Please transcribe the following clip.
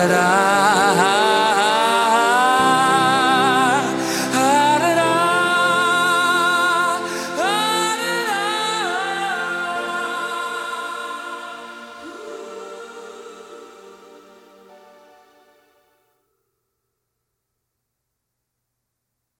that I